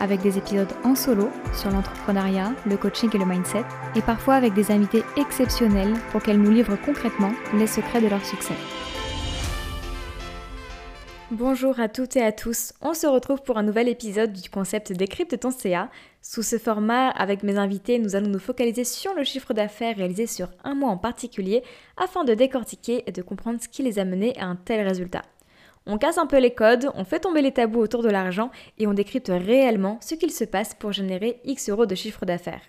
avec des épisodes en solo sur l'entrepreneuriat, le coaching et le mindset, et parfois avec des invités exceptionnels pour qu'elles nous livrent concrètement les secrets de leur succès. Bonjour à toutes et à tous, on se retrouve pour un nouvel épisode du concept Décrypte ton CA. Sous ce format, avec mes invités, nous allons nous focaliser sur le chiffre d'affaires réalisé sur un mois en particulier afin de décortiquer et de comprendre ce qui les a menés à un tel résultat. On casse un peu les codes, on fait tomber les tabous autour de l'argent et on décrypte réellement ce qu'il se passe pour générer X euros de chiffre d'affaires.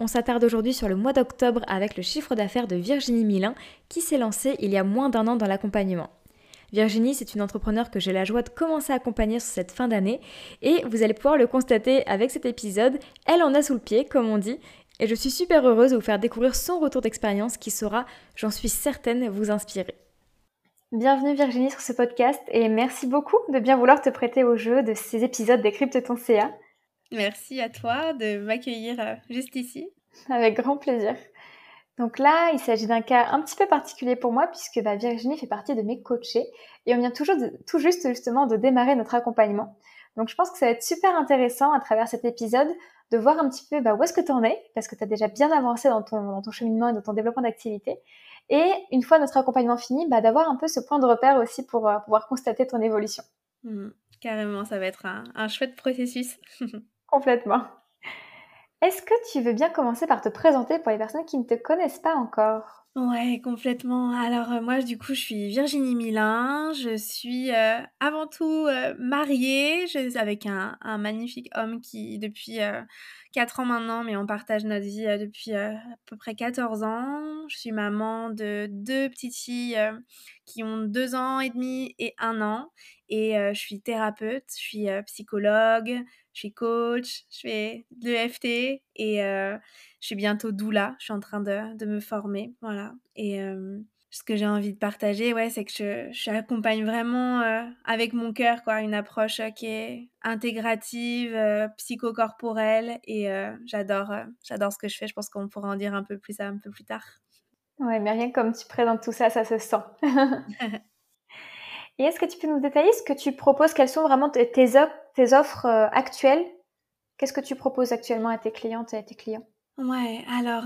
On s'attarde aujourd'hui sur le mois d'octobre avec le chiffre d'affaires de Virginie Milin qui s'est lancée il y a moins d'un an dans l'accompagnement. Virginie, c'est une entrepreneure que j'ai la joie de commencer à accompagner sur cette fin d'année et vous allez pouvoir le constater avec cet épisode, elle en a sous le pied comme on dit et je suis super heureuse de vous faire découvrir son retour d'expérience qui saura, j'en suis certaine, vous inspirer. Bienvenue Virginie sur ce podcast et merci beaucoup de bien vouloir te prêter au jeu de ces épisodes des ton CA. Merci à toi de m'accueillir euh, juste ici. Avec grand plaisir. Donc là, il s'agit d'un cas un petit peu particulier pour moi puisque bah, Virginie fait partie de mes coachés et on vient toujours tout juste justement de démarrer notre accompagnement. Donc je pense que ça va être super intéressant à travers cet épisode de voir un petit peu bah, où est-ce que tu en es? Parce que tu as déjà bien avancé dans ton, dans ton cheminement et dans ton développement d'activité et une fois notre accompagnement fini, bah, d'avoir un peu ce point de repère aussi pour euh, pouvoir constater ton évolution. Mmh, carrément, ça va être un, chouette processus. Complètement. Est-ce que tu veux bien commencer par te présenter pour les personnes qui ne te connaissent pas encore? Ouais, complètement. Alors euh, moi, du coup, je suis Virginie Milin. Je suis euh, avant tout mariée avec un, un, magnifique homme qui, depuis 4 ans maintenant, mais on partage notre vie euh, depuis euh, à peu près 14 ans. Je suis maman de deux petites filles euh, qui ont 2 ans et demi et 1 an. Et je suis thérapeute, je suis psychologue, je suis coach, je fais de l'EFT et je suis bientôt doula. Je suis en train de, de me former. Voilà. Et ce que j'ai envie de partager, ouais, c'est que je, j'accompagne vraiment euh, avec mon cœur, quoi, une approche euh, qui est intégrative, euh, psychocorporelle, et j'adore, j'adore ce que je fais. Je pense qu'on pourra en dire un peu plus un peu plus tard. Ouais, mais rien comme tu présentes tout ça, ça se sent. et est-ce que tu peux nous détailler ce que tu proposes? Quelles sont vraiment tes, tes offres actuelles? Qu'est-ce que tu proposes actuellement à tes clientes et à tes clients? Ouais, alors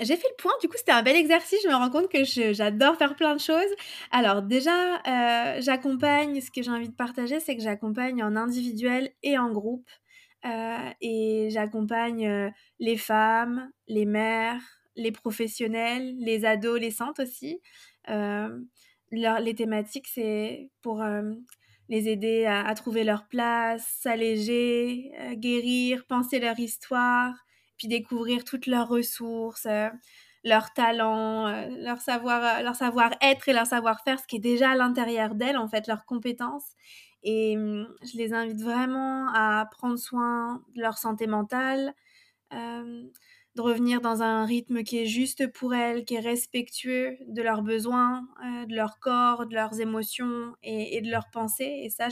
j'ai fait le point, du coup c'était un bel exercice, je me rends compte que j'adore faire plein de choses. Alors déjà, euh, j'accompagne, ce que j'ai envie de partager, c'est que j'accompagne en individuel et en groupe. Euh, et j'accompagne euh, les femmes, les mères, les professionnels, les adolescentes aussi. les thématiques, c'est pour les aider à, trouver leur place, s'alléger, guérir, penser leur histoire puis découvrir toutes leurs ressources, euh, leurs talents, euh, leur savoir, euh, leur savoir-être et leur savoir-faire, ce qui est déjà à l'intérieur d'elles, en fait, leurs compétences. Et hum, je les invite vraiment à prendre soin de leur santé mentale, de revenir dans un rythme qui est juste pour elles, qui est respectueux de leurs besoins, de leur corps, de leurs émotions et, et de leurs pensées. Et ça,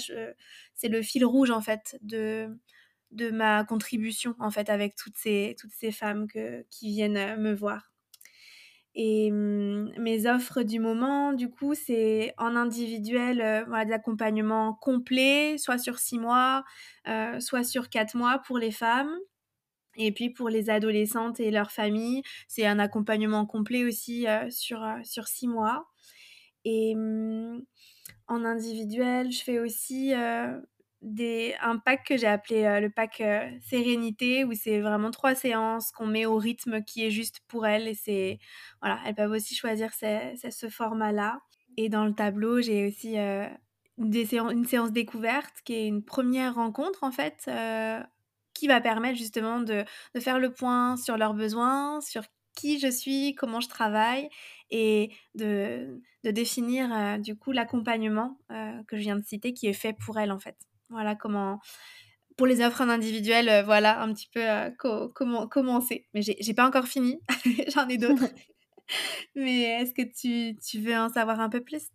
c'est le fil rouge, en fait, de, de ma contribution en fait avec toutes ces, toutes ces femmes que, qui viennent euh, me voir. Et mmh, mes offres du moment, du coup, c'est en individuel, euh, voilà, de l'accompagnement complet, soit sur six mois, euh, soit sur quatre mois pour les femmes. Et puis pour les adolescentes et leurs familles, c'est un accompagnement complet aussi sur, sur six mois. Et mmh, en individuel, je fais aussi des, un pack que j'ai appelé euh, le pack euh, Sérénité, où c'est vraiment trois séances qu'on met au rythme qui est juste pour elles. Et c'est, voilà, elles peuvent aussi choisir ce format-là. Et dans le tableau, j'ai aussi euh, une séance découverte qui est une première rencontre, en fait, qui va permettre justement de, de, faire le point sur leurs besoins, sur qui je suis, comment je travaille et de, de définir du coup l'accompagnement que je viens de citer qui est fait pour elles en fait. Voilà comment pour les offres en individuel, voilà, un petit peu comment commencer. Mais j'ai pas encore fini, j'en ai d'autres. Mais est-ce que tu, tu veux en savoir un peu plus?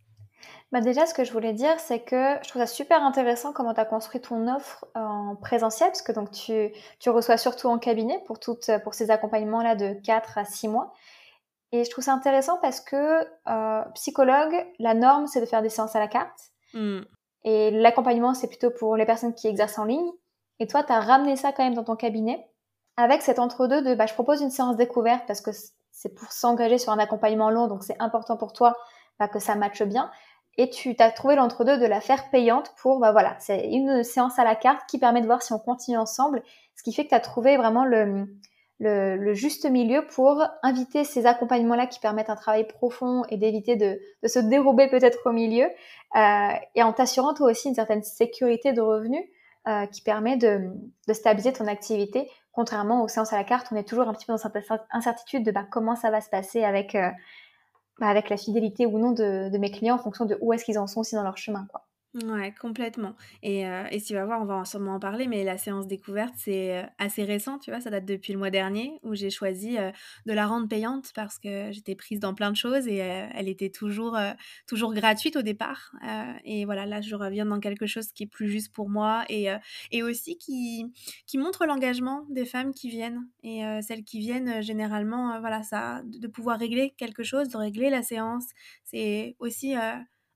Bah déjà, ce que je voulais dire, c'est que je trouve ça super intéressant comment tu as construit ton offre en présentiel, parce que donc tu, tu reçois surtout en cabinet pour, toutes, pour ces accompagnements-là de 4 à 6 mois. Et je trouve ça intéressant parce que euh, psychologue, la norme, c'est de faire des séances à la carte. Mmh. Et l'accompagnement, c'est plutôt pour les personnes qui exercent en ligne. Et toi, tu as ramené ça quand même dans ton cabinet. Avec cet entre-deux de bah, je propose une séance découverte parce que c'est pour s'engager sur un accompagnement long, donc c'est important pour toi bah, que ça matche bien. Et tu as trouvé l'entre-deux de la faire payante pour, bah voilà, c'est une séance à la carte qui permet de voir si on continue ensemble, ce qui fait que tu as trouvé vraiment le, le, juste milieu pour inviter ces accompagnements-là qui permettent un travail profond et d'éviter de, de, se dérober peut-être au milieu, euh, et en t'assurant toi aussi une certaine sécurité de revenus euh, qui permet de, de, stabiliser ton activité, contrairement aux séances à la carte, on est toujours un petit peu dans cette incertitude de bah, comment ça va se passer avec... Euh, bah, avec la fidélité ou non de, de, mes clients en fonction de où est-ce qu'ils en sont aussi dans leur chemin. Quoi. Ouais, complètement. Et, euh, et tu vas voir, on va sûrement en parler, mais la séance découverte, c'est euh, assez récent, tu vois, ça date depuis le mois dernier, où j'ai choisi euh, de la rendre payante parce que j'étais prise dans plein de choses et elle était toujours, toujours gratuite au départ. et voilà, là, je reviens dans quelque chose qui est plus juste pour moi et, et aussi qui, qui montre l'engagement des femmes qui viennent. Et celles qui viennent, généralement, voilà, ça, de pouvoir régler quelque chose, de régler la séance, c'est aussi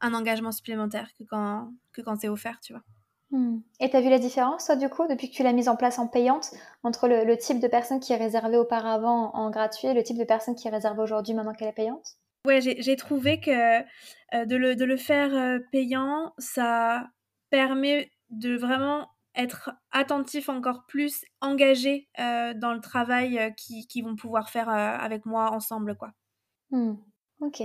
un engagement supplémentaire que quand, que quand c'est offert, tu vois. Hmm. Et tu as vu la différence, toi, du coup, depuis que tu l'as mise en place en payante, entre le, type de personne qui est réservée auparavant en gratuit et le type de personne qui est réservée aujourd'hui maintenant qu'elle est payante? Ouais, j'ai trouvé que euh, de, le, de, le, faire euh, payant, ça permet de vraiment être attentif encore plus, engagé euh, dans le travail qu'ils qui vont pouvoir faire avec moi ensemble, quoi. Hmm. Ok.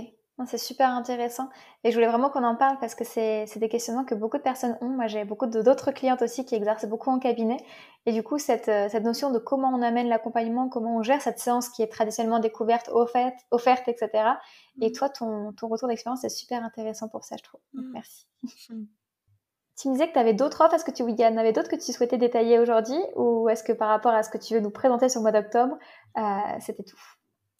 C'est super intéressant et je voulais vraiment qu'on en parle parce que c'est des questionnements que beaucoup de personnes ont. Moi, j'ai beaucoup d'autres clientes aussi qui exercent beaucoup en cabinet et du coup, cette, euh, cette notion de comment on amène l'accompagnement, comment on gère cette séance qui est traditionnellement découverte, offerte, offerte etc. Et mmh. toi, ton, ton retour d'expérience est super intéressant pour ça, je trouve. Donc, mmh. merci. Mmh. Tu me disais que tu avais d'autres offres. Est-ce que tu y en avait d'autres que tu souhaitais détailler aujourd'hui? Ou est-ce que par rapport à ce que tu veux nous présenter sur le mois d'octobre, euh, c'était tout?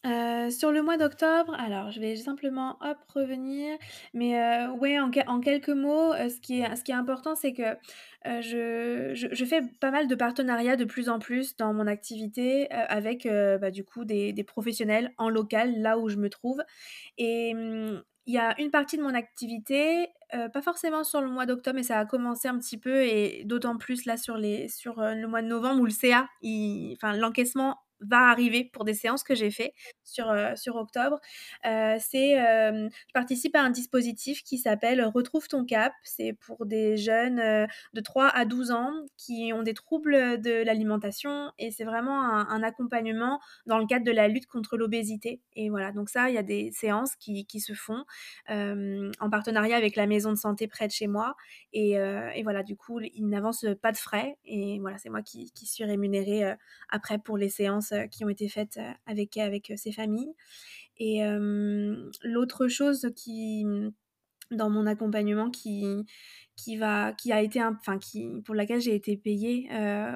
Euh, sur le mois d'octobre, alors je vais simplement hop revenir, mais euh, ouais en, quelques mots, euh, ce qui est important c'est que je, je, fais pas mal de partenariats de plus en plus dans mon activité avec bah, du coup des, professionnels en local là où je me trouve. Et mmh, il y a une partie de mon activité, pas forcément sur le mois d'octobre, mais ça a commencé un petit peu et d'autant plus là sur le mois de novembre où le CA, enfin l'encaissement va arriver pour des séances que j'ai fait sur, euh, sur octobre. Euh, c'est, euh, je participe à un dispositif qui s'appelle Retrouve ton cap. C'est pour des jeunes de 3 à 12 ans qui ont des troubles de l'alimentation et c'est vraiment un, accompagnement dans le cadre de la lutte contre l'obésité. Et voilà, donc ça, il y a des séances qui, qui se font en partenariat avec la maison de santé près de chez moi. Et, et voilà, du coup, ils n'avancent pas de frais et voilà, c'est moi qui, qui suis rémunérée après pour les séances euh, qui ont été faites euh, avec, avec euh, ces familles. Et l'autre chose qui, dans mon accompagnement, qui, qui, va, qui a été, enfin, qui, pour laquelle j'ai été payée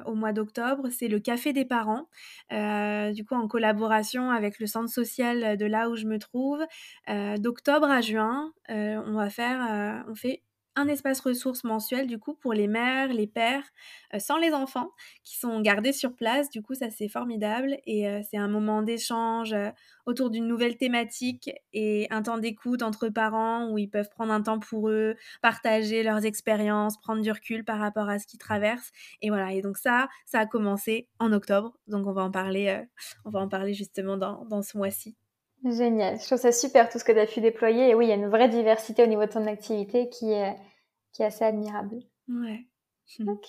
au mois d'octobre, c'est le Café des parents. du coup, en collaboration avec le centre social de là où je me trouve, d'octobre à juin, on va faire, on fait un espace ressources mensuel du coup pour les mères, les pères, euh, sans les enfants, qui sont gardés sur place. Du coup, ça c'est formidable et euh, c'est un moment d'échange euh, autour d'une nouvelle thématique et un temps d'écoute entre parents où ils peuvent prendre un temps pour eux, partager leurs expériences, prendre du recul par rapport à ce qu'ils traversent. Et voilà. Et donc ça, ça a commencé en octobre. Donc on va en parler, on va en parler justement dans, dans ce mois-ci. Génial. Je trouve ça super tout ce que tu as pu déployer. Et oui, il y a une vraie diversité au niveau de ton activité qui est, qui est assez admirable. Ouais. Ok.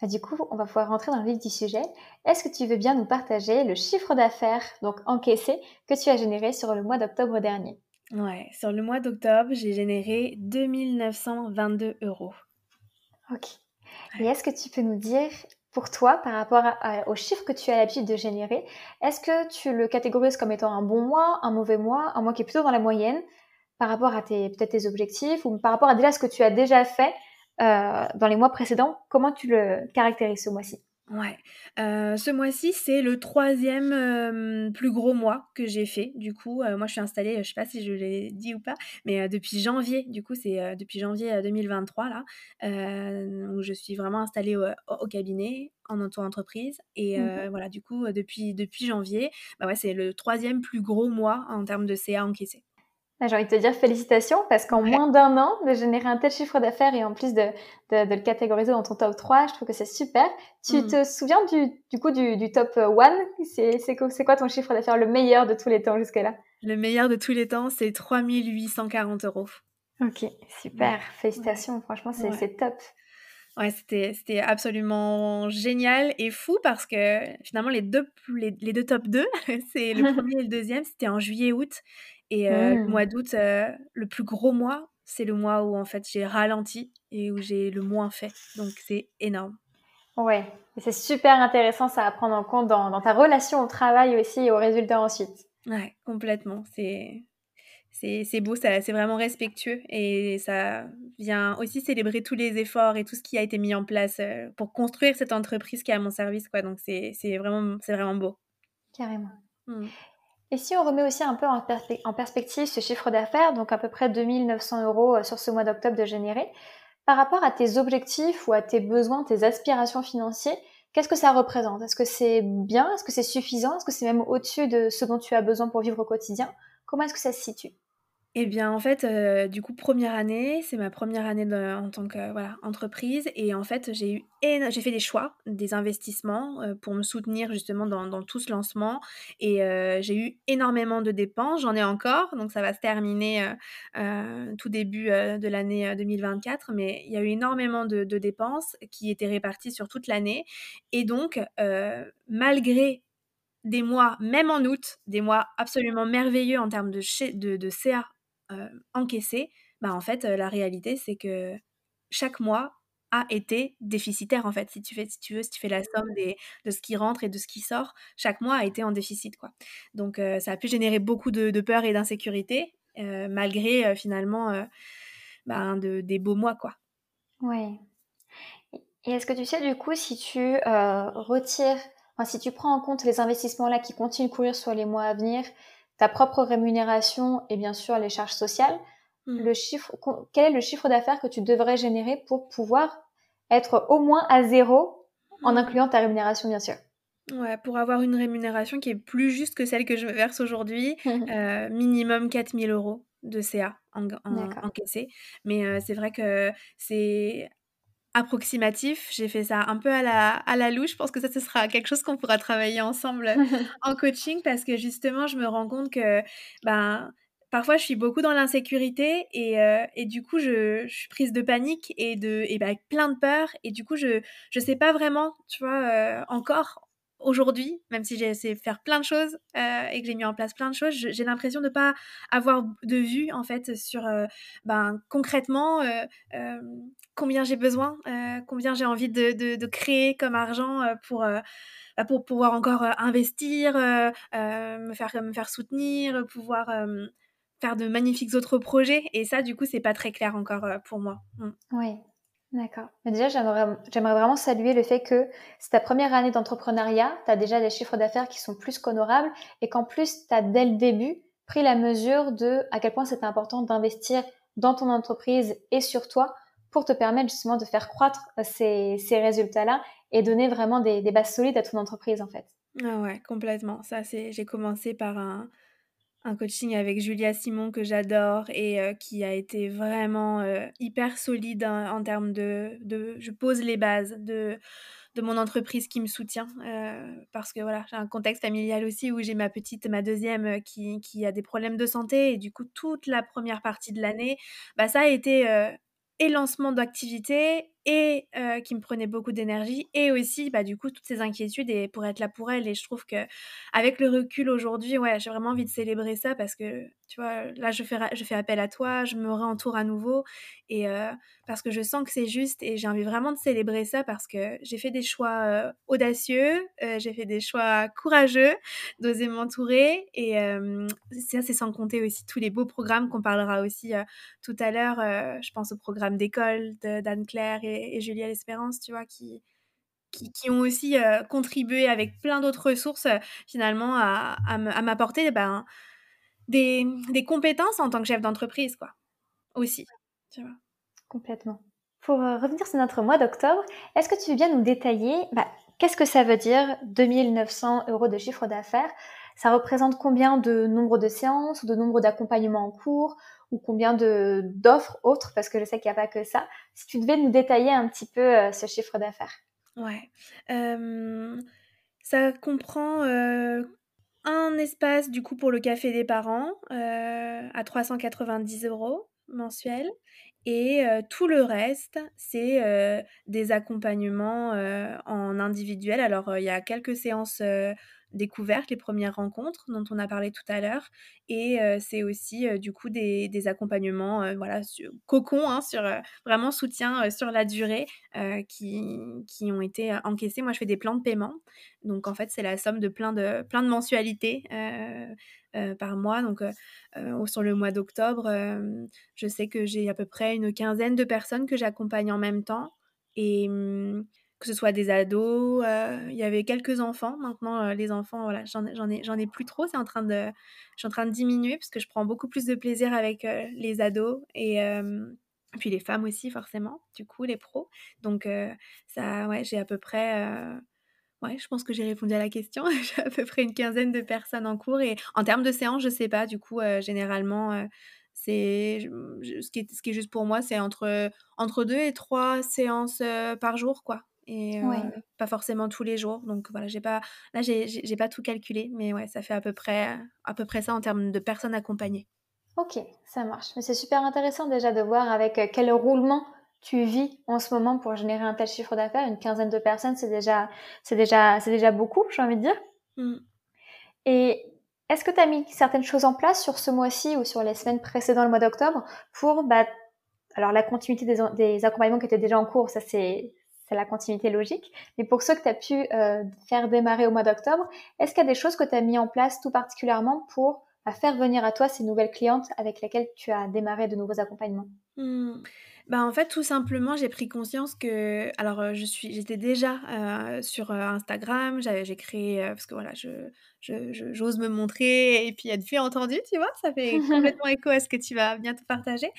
Bah, du coup, on va pouvoir rentrer dans le vif du sujet. Est-ce que tu veux bien nous partager le chiffre d'affaires, donc encaissé, que tu as généré sur le mois d'octobre dernier? Ouais, sur le mois d'octobre, j'ai généré 2922 euros. Ok. Et est-ce que tu peux nous dire pour toi par rapport au chiffre que tu as l'habitude de générer Est-ce que tu le catégorises comme étant un bon mois, un mauvais mois, un mois qui est plutôt dans la moyenne par rapport à tes peut-être tes objectifs ou par rapport à déjà ce que tu as déjà fait dans les mois précédents? Comment tu le caractérises ce mois-ci? Ouais, heu, ce mois-ci, c'est le troisième plus gros mois que j'ai fait. Du coup, heu, moi, je suis installée, je sais pas si je l'ai dit ou pas, mais, heu, depuis janvier, du coup, c'est, heu, depuis janvier, 2023 là, heu, où je suis vraiment installée au au cabinet, en auto-entreprise et Mmh heu, voilà, du coup, depuis depuis janvier, bah, ouais, c'est le troisième plus gros mois en termes de CA encaissé. Bah, j'ai envie de te dire félicitations parce qu'en Ouais. moins d'un an, de générer un tel chiffre d'affaires et en plus de de de le catégoriser dans ton top 3, je trouve que c'est super. Tu Mmh. te souviens du du coup du du top 1? C'est c'est quoi ton chiffre d'affaires le meilleur de tous les temps jusque-là? Le meilleur de tous les temps, c'est 3 840 €. OK, super, ouais, félicitations, franchement, c'est top. Ouais, c'était absolument génial et fou parce que finalement les 2 pl les les 2 top 2, c'est le 1er et le 2e, c'était en juillet-août et le Mmh. mois d'août, heu, le plus gros mois, c'est le mois où en fait j'ai ralenti et où j'ai le moins fait, donc c'est énorme. Ouais c'est super intéressant ça à prendre en compte dans dans ta relation au travail aussi et aux résultats ensuite. Ouais, complètement, c'est c'est beau, ça c'est vraiment respectueux et ça vient aussi célébrer tous les efforts et tout ce qui a été mis en place, pour construire cette entreprise qui est à mon service, quoi, donc c'est c'est vraiment c'est vraiment beau. Carrément. Mmh. Et si on remet aussi un peu en perspe en perspective ce chiffre d'affaires, donc à peu près 2 900 €, heu, sur ce mois d'octobre de générer, par rapport à tes objectifs ou à tes besoins, tes aspirations financiers, qu'est-ce que ça représente? Est-ce que c'est bien? Est-ce que c'est suffisant? Est-ce que c'est même au-dessus de ce dont tu as besoin pour vivre au quotidien? Comment est-ce que ça se situe? Et bien, en fait, heu, du coup, 1re année, c'est ma 1re année en tant que, voilà, entreprise et en fait, j'ai eu éno j'ai fait des choix, des investissements, heu, pour me soutenir justement dans dans tout ce lancement et j'ai eu énormément de dépenses. J'en ai encore, donc ça va se terminer, tout début, de l'année, heu, 2024, mais il y a eu énormément de dépenses qui étaient réparties sur toute l'année et donc malgré des mois, même en août, des mois absolument merveilleux en termes de de de CA, encaissé, bah, en fait, heu, la réalité, c'est que chaque mois a été déficitaire, en fait. Si tu fais si tu veux, si tu fais la somme des de ce qui rentre et de ce qui sort, chaque mois a été en déficit, quoi. Donc heu, ça a pu générer beaucoup de de peur et d'insécurité, malgré, finalement, ben, de des beaux mois, quoi. Ouais. Et est-ce que tu sais, du coup, si tu, retires enfin, si tu prends en compte les investissements-là qui continuent de courir sur les mois à venir, ta propre rémunération et bien sûr les charges sociales, Mmh. le chiffre quel est le chiffre d'affaires que tu devrais générer pour pouvoir être au moins à 0 en Mmh. incluant ta rémunération, bien sûr? Ouais, pour avoir une rémunération qui est plus juste que celle que je me verse aujourd'hui, heu, minimum 4 000 € de CA en D'accord. encaissé. Mais heu, c'est vrai que c'est approximatif. J'ai fait ça un peu à la à la louche. Je pense que ça, ce sera quelque chose qu'on pourra travailler ensemble, en coaching parce que justement, je me rends compte que, ben, parfois, je suis beaucoup dans l'insécurité et heu et du coup, je je suis prise de panique et de et avec plein de peur et du coup, je je sais pas vraiment, tu vois, heu, encore aujourd'hui, même si j'ai essayé de faire plein de choses, heu et que j'ai mis en place plein de choses, j'ai l'impression de pas avoir de vue, en fait, sur, heu, ben, concrètement, heu, hem, combien j'ai besoin, combien j'ai envie de créer comme argent, pour, bah, pour pouvoir encore, investir, me faire me faire soutenir, pouvoir, faire de magnifiques autres projets et ça, du coup, c'est pas très clair encore, pour moi. Mmh. Oui, d'accord. Mais déjà, j'aimerais vraiment saluer le fait que c'est ta 1re année d'entrepreneuriat, tu as déjà des chiffres d'affaires qui sont plus qu'honorables et qu'en plus, tu as dès le début pris la mesure de à quel point c'était important d'investir dans ton entreprise et sur toi pour te permettre justement de faire croître ces ces résultats-là et donner vraiment des des bases solides à ton entreprise, en fait. Ah ouais, complètement. Ça, c'est j'ai commencé par un un coaching avec Julia Simon que j'adore et heu, qui a été vraiment, heu, hyper solide en en termes de de je pose les bases de de mon entreprise qui me soutient, heu, parce que, voilà, j'ai un contexte familial aussi où j'ai ma petite, ma 2e, heu, qui qui a des problèmes de santé et du coup, toute la 1re partie de l'année, bah, ça a été, et lancement d'activité et qui me prenait beaucoup d'énergie et aussi bah du coup toutes ces inquiétudes et pour être là pour elle et je trouve que avec le recul aujourd'hui ouais j'ai vraiment envie de célébrer ça parce que tu vois là je fais je fais appel à toi je me réentoure à nouveau et parce que je sens que c'est juste et j'ai envie vraiment de célébrer ça parce que j'ai fait des choix audacieux j'ai fait des choix courageux d'oser m'entourer et ça c'est sans compter aussi tous les beaux programmes qu'on parlera aussi tout à l'heure je pense au programme d'école d'Anne Claire et et, Julia L'Espérance, tu vois, qui, qui, ont aussi euh, contribué avec plein d'autres ressources euh, finalement à, à m'apporter ben, des, des, compétences en tant que chef d'entreprise, quoi. Aussi, tu vois. Complètement. Pour euh, revenir sur notre mois d'octobre, est-ce que tu veux bien nous détailler bah, qu'est-ce que ça veut dire 2900 euros de chiffre d'affaires Ça représente combien de nombre de séances de nombre d'accompagnements en cours ou combien d'offres autres? Parce que je sais qu'il n'y a pas que ça. Si tu devais nous détailler un petit peu euh, ce chiffre d'affaires. Ouais. ça comprend un espace du coup pour le café des parents à 390 euros mensuels et tout le reste, c'est des accompagnements en individuel. Alors, il y a quelques séances découvertes, les premières rencontres dont on a parlé tout à l'heure. Et c'est aussi du coup des, accompagnements voilà, cocon, hein, sur, vraiment soutien sur la durée qui, qui ont été encaissés. Moi, je fais des plans de paiement. Donc en fait, c'est la somme de plein de, plein de mensualités. par mois. Donc, sur le mois d'octobre, je sais que j'ai à peu près une quinzaine de personnes que j'accompagne en même temps. Et, mmh, que ce soit des ados, il y avait quelques enfants. Maintenant, les enfants, voilà, j'en ai, plus trop. C'est en train de, je suis en train de diminuer parce que je prends beaucoup plus de plaisir avec les ados et puis les femmes aussi forcément. Du coup, les pros. Donc ça, ouais, j'ai à peu près, je pense que j'ai répondu à la question. j'ai à peu près une quinzaine de personnes en cours et en termes de séances, je sais pas. Du coup, généralement. c'est ce qui, est, ce qui est juste pour moi, c'est entre, entre deux et trois séances par jour, quoi et pas forcément tous les jours. Donc voilà, j'ai pas là j'ai pas tout calculé, mais ouais, ça fait à peu près à peu près ça en termes de personnes accompagnées. Ok, ça marche. Mais c'est super intéressant déjà de voir avec quel roulement tu vis en ce moment pour générer un tel chiffre d'affaires. Une quinzaine de personnes, c'est déjà c'est déjà c'est déjà beaucoup, j'ai envie de dire. Mmh. Et est-ce que tu as mis certaines choses en place sur ce mois-ci ou sur les semaines précédant le mois d'octobre pour bah, alors la continuité des, des accompagnements qui étaient déjà en cours, ça c'est la continuité logique. Mais pour ceux que tu as pu euh, faire démarrer au mois d'octobre, est-ce qu'il y a des choses que tu as mis en place tout particulièrement pour bah, faire venir à toi ces nouvelles clientes avec lesquelles tu as démarré de nouveaux accompagnements? Mmh. Bah, en fait, tout simplement, j'ai pris conscience que alors, euh, je suis j'étais déjà, euh, sur, Instagram, j'ai créé, parce que voilà, je j'ose me montrer et puis être vue entendu tu vois? Ça fait complètement écho à ce que tu vas bientôt partager.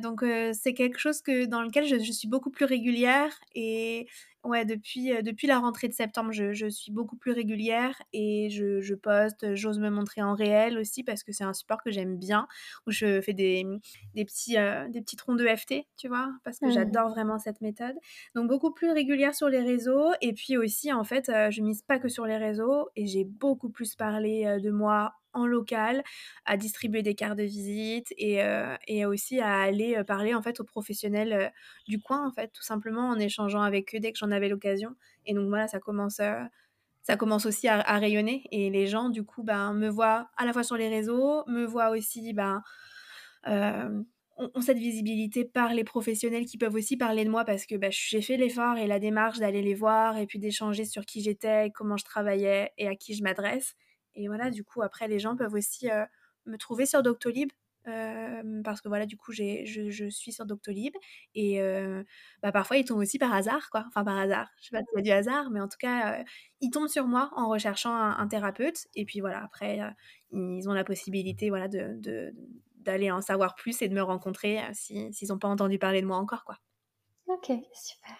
donc, c'est quelque chose que dans lequel je je suis beaucoup plus régulière et Ouais, depuis, depuis la rentrée de septembre, je, je suis beaucoup plus régulière et je, je poste, j'ose me montrer en réel aussi parce que c'est un support que j'aime bien, où je fais des, des, petits, des petits troncs de FT, tu vois, parce que mmh. j'adore vraiment cette méthode. Donc beaucoup plus régulière sur les réseaux et puis aussi, en fait, je mise pas que sur les réseaux et j'ai beaucoup plus parlé de moi en local, à distribuer des cartes de visite et, et aussi à aller parler en fait aux professionnels du coin en fait, tout simplement en échangeant avec eux dès que j'en avais l'occasion. Et donc voilà, ça commence, ça commence aussi à, rayonner et les gens du coup ben, me voient à la fois sur les réseaux, me voient aussi ben, ont, cette visibilité par les professionnels qui peuvent aussi parler de moi parce que ben, j'ai fait l'effort et la démarche d'aller les voir et puis d'échanger sur qui j'étais, comment je travaillais et à qui je m'adresse. Et voilà, du coup, après, les gens peuvent aussi me trouver sur Doctolib. parce que voilà, du coup, je, je, suis sur Doctolib et bah, parfois ils tombent aussi par hasard, quoi. Enfin, par hasard, je sais pas si c'est du hasard, mais en tout cas, ils tombent sur moi en recherchant un, thérapeute et puis voilà, après, ils ont la possibilité voilà, de, d'aller en savoir plus et de me rencontrer s'ils n'ont pas entendu parler de moi encore, quoi. Ok, super.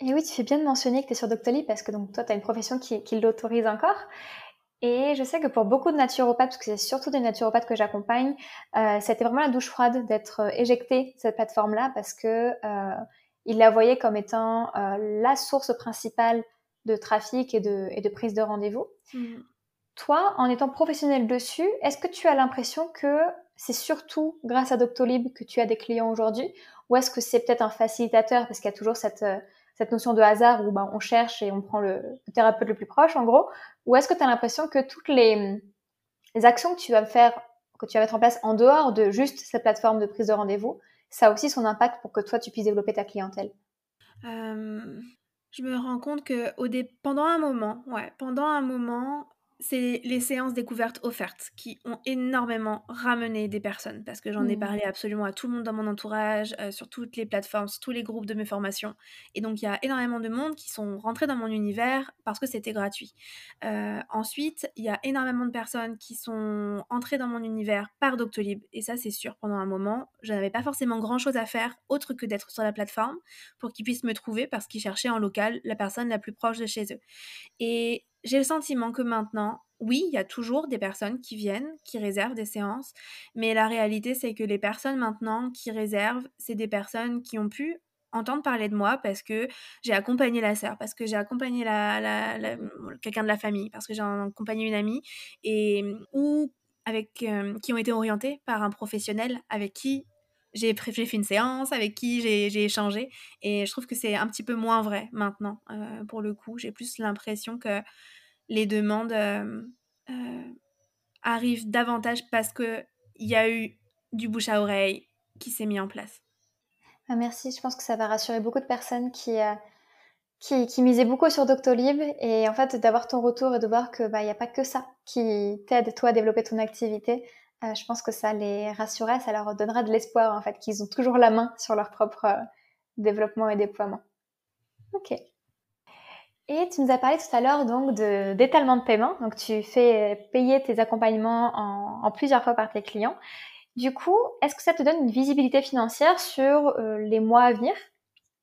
Et oui, tu fais bien de mentionner que tu es sur Doctolib parce que donc toi, tu as une profession qui, qui l'autorise encore. Et je sais que pour beaucoup de naturopathes, parce que c'est surtout des naturopathes que j'accompagne, euh, c'était vraiment la douche froide d'être euh, éjecté de cette plateforme-là parce que euh, ils la voyaient comme étant euh, la source principale de trafic et de, et de prise de rendez-vous. Mmh. Toi, en étant professionnel dessus, est-ce que tu as l'impression que c'est surtout grâce à Doctolib que tu as des clients aujourd'hui ou est-ce que c'est peut-être un facilitateur parce qu'il y a toujours cette, cette notion de hasard où ben, on cherche et on prend le, thérapeute le plus proche en gros, ou est-ce que tu as l'impression que toutes les, actions que tu vas faire, que tu vas mettre en place en dehors de juste cette plateforme de prise de rendez-vous, ça a aussi son impact pour que toi tu puisses développer ta clientèle? Je me rends compte que au pendant un moment, ouais, pendant un moment, c'est les séances découvertes offertes qui ont énormément ramené des personnes parce que j'en ai mmh. parlé absolument à tout le monde dans mon entourage, euh, sur toutes les plateformes, sur tous les groupes de mes formations. Et donc, il y a énormément de monde qui sont rentrés dans mon univers parce que c'était gratuit. Euh, ensuite, il y a énormément de personnes qui sont entrées dans mon univers par Doctolib. Et ça, c'est sûr, pendant un moment, je n'avais pas forcément grand-chose à faire autre que d'être sur la plateforme pour qu'ils puissent me trouver parce qu'ils cherchaient en local la personne la plus proche de chez eux. Et j'ai le sentiment que maintenant, oui, il y a toujours des personnes qui viennent, qui réservent des séances, mais la réalité, c'est que les personnes maintenant qui réservent, c'est des personnes qui ont pu entendre parler de moi parce que j'ai accompagné la sœur, parce que j'ai accompagné quelqu'un de la famille, parce que j'ai accompagné une amie, et ou avec euh, qui ont été orientés par un professionnel avec qui j'ai fait une séance, avec qui j'ai échangé, et je trouve que c'est un petit peu moins vrai maintenant, euh, pour le coup. J'ai plus l'impression que les demandes euh, euh, arrivent davantage parce qu'il y a eu du bouche à oreille qui s'est mis en place. Ah, merci, je pense que ça va rassurer beaucoup de personnes qui, qui, misaient beaucoup sur Doctolib et en fait d'avoir ton retour et de voir qu'il bah, n'y a pas que ça qui t'aide toi à développer ton activité. Je pense que ça les rassurera, ça leur donnera de l'espoir en fait qu'ils ont toujours la main sur leur propre développement et déploiement. Ok. Et tu nous as parlé tout à l'heure donc de d'étalement de paiement. Donc tu fais payer tes accompagnements en, plusieurs fois par tes clients. Du coup, est-ce que ça te donne une visibilité financière sur euh, les mois à venir?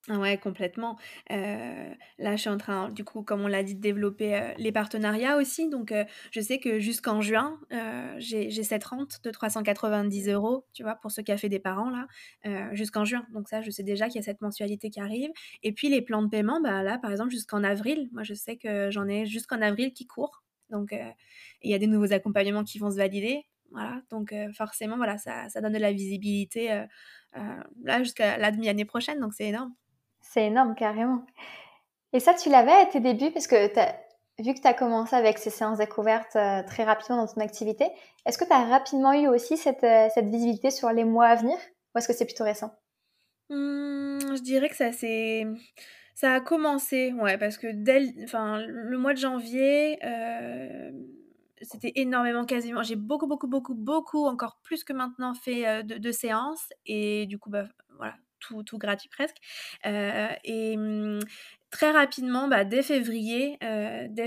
Ouais, complètement. Euh, là, je suis en train, du coup, comme on l'a dit, de développer euh, les partenariats aussi. Donc, euh, je sais que jusqu'en juin, j'ai cette rente de 390 euros, tu vois, pour ce café des parents, là, jusqu'en juin. Donc, ça, je sais déjà qu'il y a cette mensualité qui arrive. Et puis, les plans de paiement, bah, là, par exemple, jusqu'en avril, moi, je sais que j'en ai jusqu'en avril qui court. Donc, il y a des nouveaux accompagnements qui vont se valider. Voilà, donc forcément, voilà, ça, ça donne de la visibilité là jusqu'à la demi-année prochaine, donc c'est énorme. C'est énorme, carrément. Et ça, tu l'avais à tes débuts, parce que vu que tu as commencé avec ces séances découvertes euh, très rapidement dans ton activité, est-ce que tu as rapidement eu aussi cette, euh, cette, visibilité sur les mois à venir ou est-ce que c'est plutôt récent? Mmh, Je dirais que ça c'est ça a commencé, ouais, parce que dès le mois de janvier, euh, c'était énormément, quasiment. J'ai beaucoup, beaucoup, beaucoup, beaucoup, encore plus que maintenant, fait de, de, séances. Et du coup, bah, voilà, tout, gratuit presque. Et mmh, très rapidement, bah, dès février,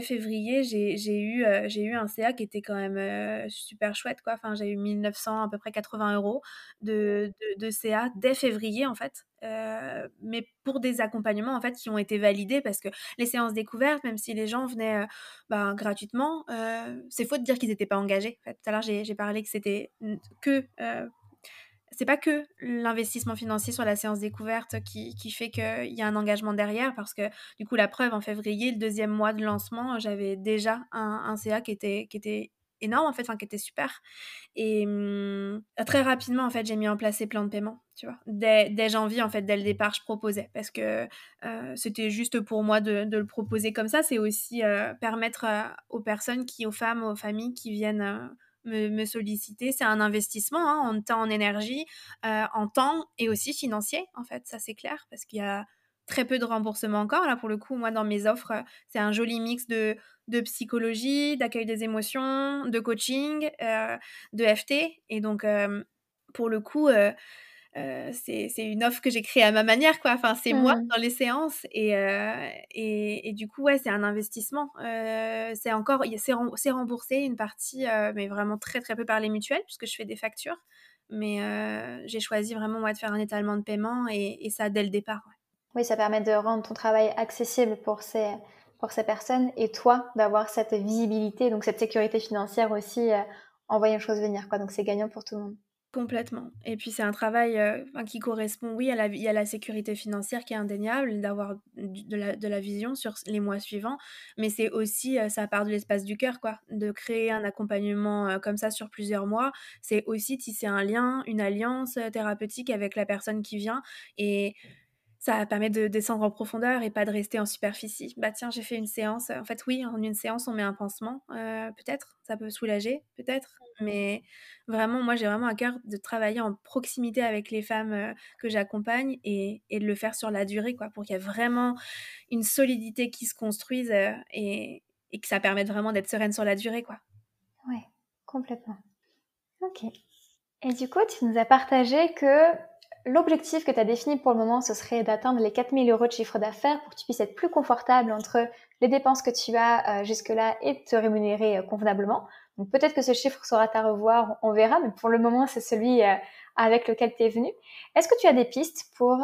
février, j'ai eu, eu un CA qui était quand même super chouette, quoi. Enfin, j'ai eu 1900, à peu près 80 euros de, de, CA dès février, en fait. mais pour des accompagnements, en fait, qui ont été validés parce que les séances découvertes, même si les gens venaient bah, gratuitement, c'est faux de dire qu'ils n'étaient pas engagés. Tout à l'heure, j'ai parlé que c'était que c'est pas que l'investissement financier sur la séance découverte qui, fait qu'il y a un engagement derrière, parce que du coup, la preuve, en février, le deuxième mois de lancement, j'avais déjà un, un, CA qui était, énorme, en fait, enfin, qui était super. Et hum, très rapidement, en fait, j'ai mis en place ces plans de paiement, tu vois. Dès, dès, janvier, en fait, dès le départ, je proposais, parce que euh, c'était juste pour moi de, de, le proposer comme ça. C'est aussi euh, permettre euh, aux personnes, qui, aux femmes, aux familles qui viennent me, solliciter. C'est un investissement hein, en temps, en énergie, euh, en temps et aussi financier, en fait, ça c'est clair, parce qu'il y a très peu de remboursement encore. Là, pour le coup, moi, dans mes offres, c'est un joli mix de, de psychologie, d'accueil des émotions, de coaching, euh, de FT. Et donc, euh, pour le coup, euh, c'est une offre que j'ai créée à ma manière, quoi. Enfin, c'est moi mmh. dans les séances. Et, euh, et, et, du coup, ouais, c'est un investissement. Euh, c'est encore, c'est remboursé une partie, mais vraiment très, très peu par les mutuelles, puisque je fais des factures. Mais j'ai choisi vraiment, moi, de faire un étalement de paiement et, et ça dès le départ. Oui, ça permet de rendre ton travail accessible pour ces, pour ces personnes et toi d'avoir cette visibilité, donc cette sécurité financière aussi en voyant les choses venir, quoi. Donc, c'est gagnant pour tout le monde. Complètement et puis c'est un travail, enfin qui correspond, oui, à la vie à la sécurité financière qui est indéniable, d'avoir de la vision sur les mois suivants, mais c'est aussi, heu, ça part de l'espace du cœur, quoi. De créer un accompagnement, heu, comme ça sur plusieurs mois, c'est aussi tisser un lien, une alliance, thérapeutique avec la personne qui vient et ça permet de descendre en profondeur et pas de rester en superficie. Bah, tiens, j'ai fait une séance, en fait, oui, en une séance, on met un pansement, heu, peut-être, ça peut soulager, peut-être, mais vraiment, moi, j'ai vraiment à cœur de travailler en proximité avec les femmes, heu, que j'accompagne et et de le faire sur la durée, quoi, pour qu'il y ait vraiment une solidité qui se construise, heu et et que ça permette vraiment d'être sereine sur la durée, quoi. Ouais, complètement. OK et du coup, tu nous as partagé que l'objectif que tu as défini pour le moment, ce serait d'atteindre les 4 000 € de chiffre d'affaires pour que tu puisses être plus confortable entre les dépenses que tu as, heu, jusque-là et te rémunérer, heu, convenablement. Donc peut-être que ce chiffre sera à revoir, on verra, mais pour le moment, c'est celui, heu, avec lequel tu es venu. Est-ce que tu as des pistes pour,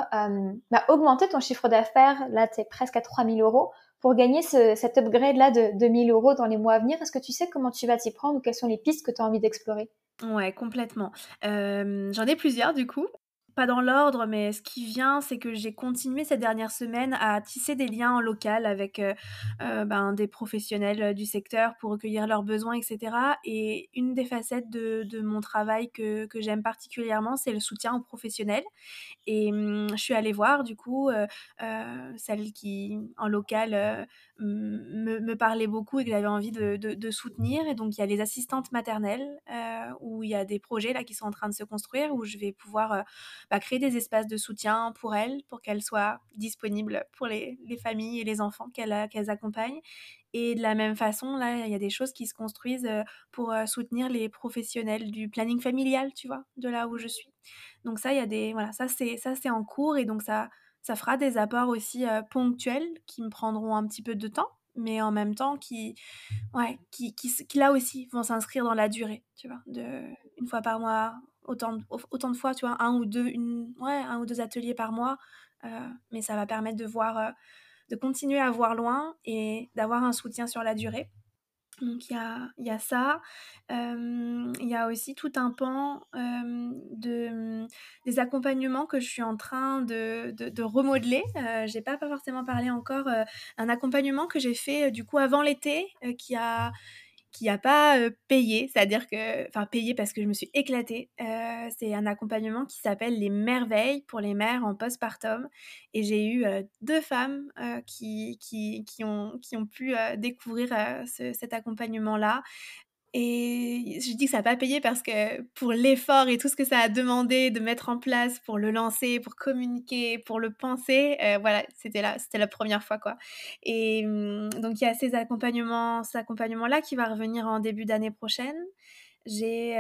bah, augmenter ton chiffre d'affaires? Là, tu es presque à 3 000 € pour gagner ce cet upgrade-là de de 1 000 € dans les mois à venir. Est-ce que tu sais comment tu vas t'y prendre ou quelles sont les pistes que tu as envie d'explorer? Ouais, complètement. J'en ai plusieurs du coup. Pas dans l'ordre, mais ce qui vient, c'est que j'ai continué ces dernières semaines à tisser des liens en local avec, heu heu, ben, des professionnels, heu, du secteur pour recueillir leurs besoins et cetera. Et une des facettes de de mon travail que que j'aime particulièrement, c'est le soutien aux professionnels. Et mmh, je suis allée voir du coup, heu, celle qui en local, me me parlait beaucoup et que j'avais envie de de soutenir et donc il y a les assistantes maternelles, heu, où il y a des projets là qui sont en train de se construire, où je vais pouvoir, heu, bah, créer des espaces de soutien pour elles, pour qu'elles soient disponibles pour les les familles et les enfants qu'elles, qu'elles accompagnent et de la même façon, là, il y a des choses qui se construisent, pour, soutenir les professionnels du planning familial, tu vois? De là où je suis. Donc ça, il y a des voilà, ça c'est ça c'est en cours et donc ça ça fera des apports aussi, ponctuels qui me prendront un petit peu de temps, mais en même temps qui ouais, qui qui là aussi vont s'inscrire dans la durée, tu vois? De une fois par mois, autant autant de fois, tu vois? un ou 2 une ouais, un ou 2 ateliers par mois, mais ça va permettre de voir, de continuer à voir loin et d'avoir un soutien sur la durée. Donc il y a y a ça. Il y a aussi tout un pan, de, des accompagnements que je suis en train de de de remodeler. Heu, j'ai pas pas forcément parlé encore, un accompagnement que j'ai fait, du coup avant l'été, qui a qui a pas, payé, c'est-à-dire que enfin payé parce que je me suis éclatée. C'est un accompagnement qui s'appelle les merveilles pour les mères en postpartum et j'ai eu, heu, 2 femmes, qui ont pu, découvrir, cet accompagnement-là et je dis que ça a pas payé parce que pour l'effort et tout ce que ça a demandé de mettre en place pour le lancer, pour communiquer, pour le penser, heu, voilà, c'était la c'était la première fois, quoi et mmh, donc il y a ces accompagnements cet accompagnement-là qui va revenir en début d'année prochaine. J'ai,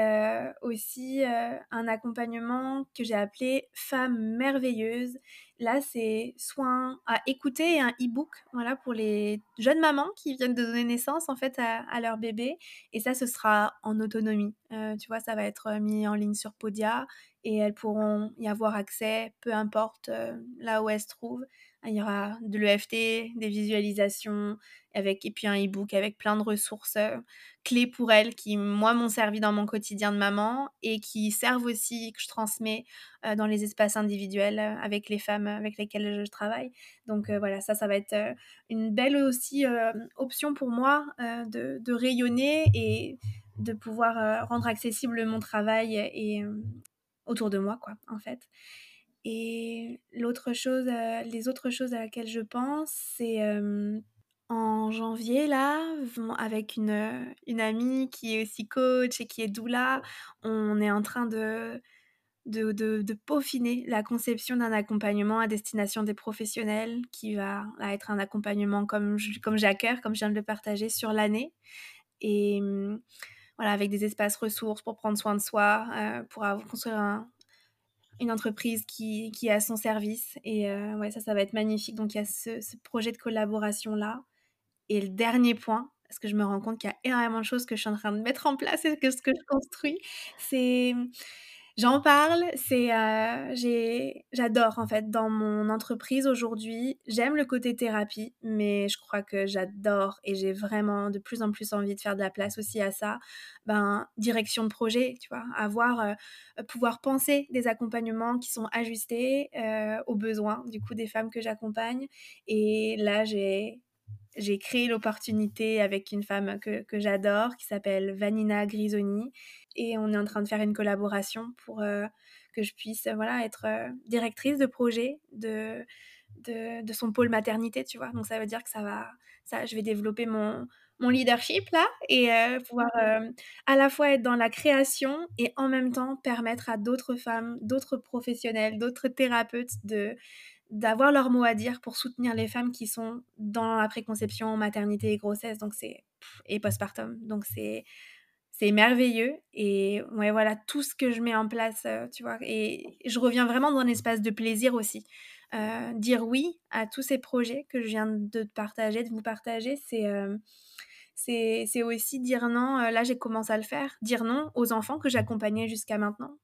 aussi, un accompagnement que j'ai appelé «Femmes merveilleuses». Là, c'est soins à écouter et un e-book, voilà, pour les jeunes mamans qui viennent de donner naissance, en fait, à leur bébé et ça, ce sera en autonomie. Tu vois, ça va être, mis en ligne sur Podia et elles pourront y avoir accès, peu importe, là où elles se trouvent. Il y aura de l'EFT, des visualisations avec et puis un e-book avec plein de ressources, heu, clés pour elles qui, moi, m'ont servi dans mon quotidien de maman et qui servent aussi, que je transmets, heu, dans les espaces individuels, heu, avec les femmes avec lesquelles je travaille. Donc voilà, ça, ça va être, une belle aussi, option pour moi, de de rayonner et de pouvoir, rendre accessible mon travail et autour de moi, quoi, en fait. Et l'autre chose, heu, les autres choses à laquelle je pense, c'est, hem, en janvier là, avec une, heu, une amie qui est aussi coach et qui est doula, on est en train de de de peaufiner la conception d'un accompagnement à destination des professionnels qui va être un accompagnement comme comme j'ai comme je viens de le partager sur l'année. Et mmh, voilà, avec des espaces ressources pour prendre soin de soi, pour construire un une entreprise qui qui est à son service et heu, ouais, ça, ça va être magnifique. Donc il y a ce ce projet de collaboration-là et le dernier point, parce que je me rends compte qu'il y a énormément de choses que je suis en train de mettre en place et que ce que je construis, c'est, J'en parle, c'est, heu, j'adore en fait dans mon entreprise aujourd'hui, j'aime le côté thérapie, mais je crois que j'adore et j'ai vraiment de plus en plus envie de faire de la place aussi à ça. Ben, direction de projet, tu vois? Avoir, heu, pouvoir penser des accompagnements qui sont ajustés, heu, aux besoins du coup des femmes que j'accompagne et là j'ai j'ai créé l'opportunité avec une femme que, que j'adore qui s'appelle Vanina Grisoni et on est en train de faire une collaboration pour euh, que je puisse voilà être euh, directrice de projet de, de, de son pôle maternité tu vois. Donc ça veut dire que ça va ça je vais développer mon mon leadership là et euh, pouvoir à la fois être dans la création et en même temps permettre à d'autres femmes, d'autres professionnels, d'autres thérapeutes de d'avoir leur mot à dire pour soutenir les femmes qui sont dans la préconception, maternité et grossesse, donc c'est et postpartum. Donc c'est c'est merveilleux et ouais voilà tout ce que je mets en place, euh, tu vois. Et je reviens vraiment dans un espace de plaisir aussi. Euh, dire oui à tous ces projets que je viens de partager, de vous partager, c'est euh, c'est aussi dire non. là, j'ai commencé à le faire. Dire non aux enfants que j'accompagnais jusqu'à maintenant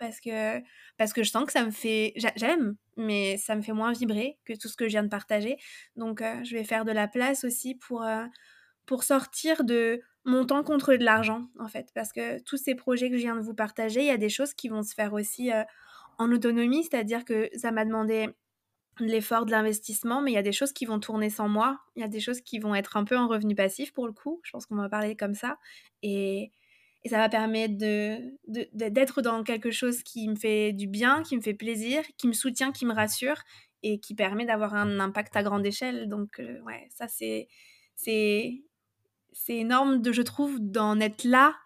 parce que, parce que je sens que ça me fait... J'aime, mais ça me fait moins vibrer que tout ce que je viens de partager. Donc, euh, je vais faire de la place aussi pour, euh, pour sortir de mon temps contre de l'argent, en fait. Parce que tous ces projets que je viens de vous partager, il y a des choses qui vont se faire aussi euh, en autonomie, c'est-à-dire que ça m'a demandé de l'effort, de l'investissement, mais il y a des choses qui vont tourner sans moi. Il y a des choses qui vont être un peu en revenu passif pour le coup. Je pense qu'on va parler comme ça. Et, et ça va permettre de, d'être dans quelque chose qui me fait du bien, qui me fait plaisir, qui me soutient, qui me rassure et qui permet d'avoir un impact à grande échelle. Donc, euh, ouais, ça, c'est, c'est, c'est énorme, je trouve, d'en être là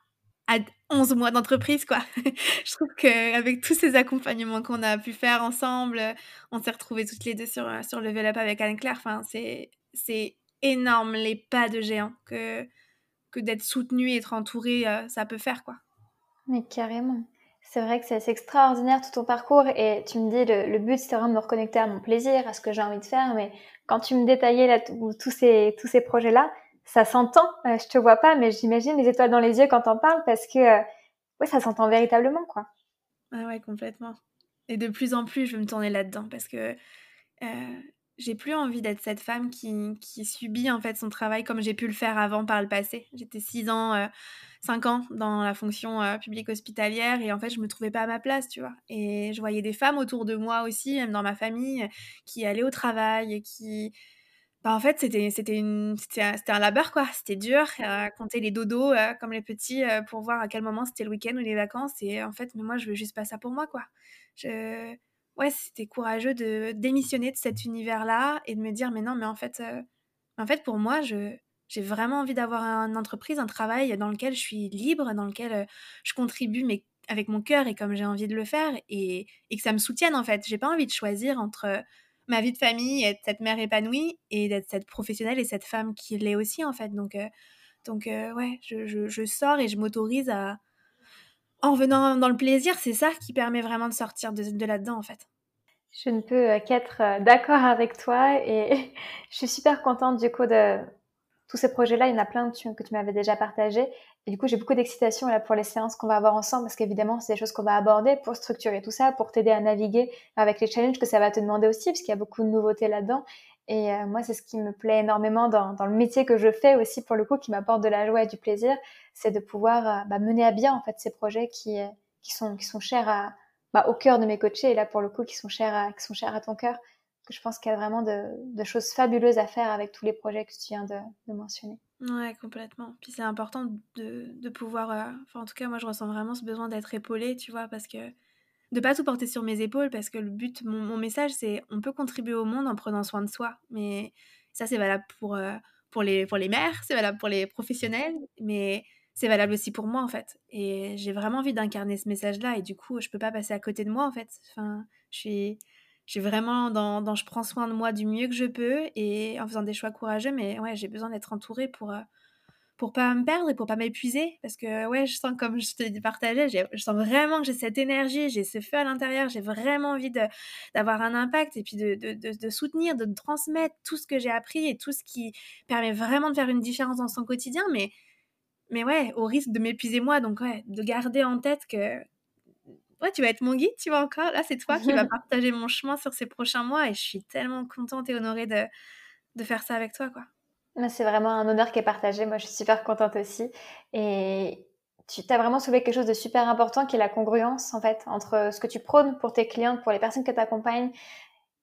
à 11 mois d'entreprise, quoi. je trouve qu'avec tous ces accompagnements qu'on a pu faire ensemble, on s'est retrouvés toutes les deux sur, sur Level Up avec Anne-Claire. Enfin, c'est, c'est énorme les pas de géant que, que d'être soutenu et être entouré, euh, ça peut faire, quoi. Mais carrément. C'est vrai que c'est extraordinaire tout ton parcours et tu me dis le, but c'est vraiment de me reconnecter à mon plaisir, à ce que j'ai envie de faire, mais quand tu me détaillais là, tous ces, tous ces projets-là, ça s'entend. Euh, je te vois pas, mais j'imagine les étoiles dans les yeux quand t'en parles parce que euh, ouais, ça s'entend véritablement, quoi. Ah ouais, complètement. Et de plus en plus, je veux me tourner là-dedans parce que j'ai plus envie d'être cette femme qui, qui, subit en fait son travail comme j'ai pu le faire avant par le passé. J'étais 6 ans, 5 euh, ans dans la fonction euh, publique hospitalière et en fait je me trouvais pas à ma place, tu vois. Et je voyais des femmes autour de moi aussi, même dans ma famille, qui allaient au travail et qui... Bah, en fait c'était, un labeur quoi, c'était dur, à compter les dodos euh, comme les petits pour voir à quel moment c'était le week-end ou les vacances et en fait mais moi je veux juste pas ça pour moi quoi. Je ouais, c'était courageux de démissionner de cet univers-là et de me dire, mais non, mais en fait, euh, en fait pour moi, je, j'ai vraiment envie d'avoir une entreprise, un travail dans lequel je suis libre, dans lequel euh, je contribue, mais avec mon cœur et comme j'ai envie de le faire et, et que ça me soutienne en fait. J'ai pas envie de choisir entre ma vie de famille, être cette mère épanouie et d'être cette professionnelle et cette femme qui l'est aussi en fait. Donc, euh, donc ouais, je, sors et je m'autorise à, en venant dans le plaisir, c'est ça qui permet vraiment de sortir de, là-dedans, en fait. Je ne peux qu'être euh, d'accord avec toi et je suis super contente du coup de tous ces projets-là. Il y en a plein que tu, m'avais déjà partagé. Et du coup, j'ai beaucoup d'excitation là pour les séances qu'on va avoir ensemble parce qu'évidemment, c'est des choses qu'on va aborder pour structurer tout ça, pour t'aider à naviguer avec les challenges que ça va te demander aussi parce qu'il y a beaucoup de nouveautés là-dedans. Et euh, moi, c'est ce qui me plaît énormément dans, dans, le métier que je fais aussi, pour le coup, qui m'apporte de la joie et du plaisir, c'est de pouvoir euh, bah, mener à bien en fait ces projets qui, euh, qui, sont, qui sont chers à, bah, au cœur de mes coachés, et là pour le coup, qui sont chers à, qui sont chers à ton cœur. Je pense qu'il y a vraiment de, de, choses fabuleuses à faire avec tous les projets que tu viens de, mentionner. Ouais, complètement. Puis c'est important de, de pouvoir. En tout cas, moi, je ressens vraiment ce besoin d'être épaulée, tu vois, parce que de pas tout porter sur mes épaules parce que le but, mon, message, c'est on peut contribuer au monde en prenant soin de soi. Mais ça, c'est valable pour, euh, pour, les, pour les mères, c'est valable pour les professionnels, mais c'est valable aussi pour moi en fait. Et j'ai vraiment envie d'incarner ce message-là et du coup, je peux pas passer à côté de moi en fait. Enfin, je suis, je vraiment dans, je prends soin de moi du mieux que je peux et en faisant des choix courageux, mais ouais, j'ai besoin d'être entourée pour, euh, pour pas me perdre et pour pas m'épuiser parce que ouais je sens comme je te partageais je sens vraiment que j'ai cette énergie j'ai ce feu à l'intérieur j'ai vraiment envie d'avoir un impact et puis de, de, de, soutenir de transmettre tout ce que j'ai appris et tout ce qui permet vraiment de faire une différence dans son quotidien mais mais ouais au risque de m'épuiser moi donc ouais de garder en tête que ouais, tu vas être mon guide, tu vois encore. Là, c'est toi qui vas partager mon chemin sur ces prochains mois et je suis tellement contente et honorée de, de faire ça avec toi, quoi. C'est vraiment un honneur qui est partagé. Moi, je suis super contente aussi. Et tu as vraiment soulevé quelque chose de super important qui est la congruence, en fait, entre ce que tu prônes pour tes clients, pour les personnes que tu accompagnes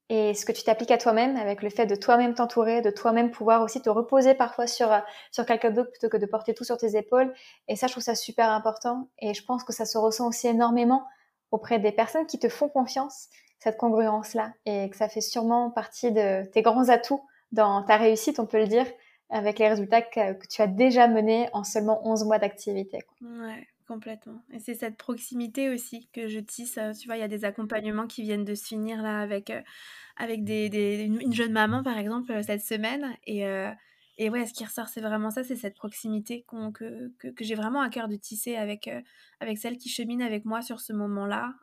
et ce que tu t'appliques à toi-même avec le fait de toi-même t'entourer, de toi-même pouvoir aussi te reposer parfois sur, sur quelqu'un d'autre plutôt que de porter tout sur tes épaules. Et ça, je trouve ça super important. Et je pense que ça se ressent aussi énormément auprès des personnes qui te font confiance, cette congruence-là. Et que ça fait sûrement partie de tes grands atouts dans ta réussite, on peut le dire, avec les résultats que, tu as déjà menés en seulement 11 mois d'activité. Ouais, complètement. Et c'est cette proximité aussi que je tisse. Euh, tu vois, il y a des accompagnements qui viennent de se finir là avec, euh, avec des, une jeune maman, par exemple, euh, cette semaine. Et, et ouais, ce qui ressort, c'est vraiment ça, c'est cette proximité que, que, que j'ai vraiment à cœur de tisser avec, avec celle qui chemine avec moi sur ce moment-là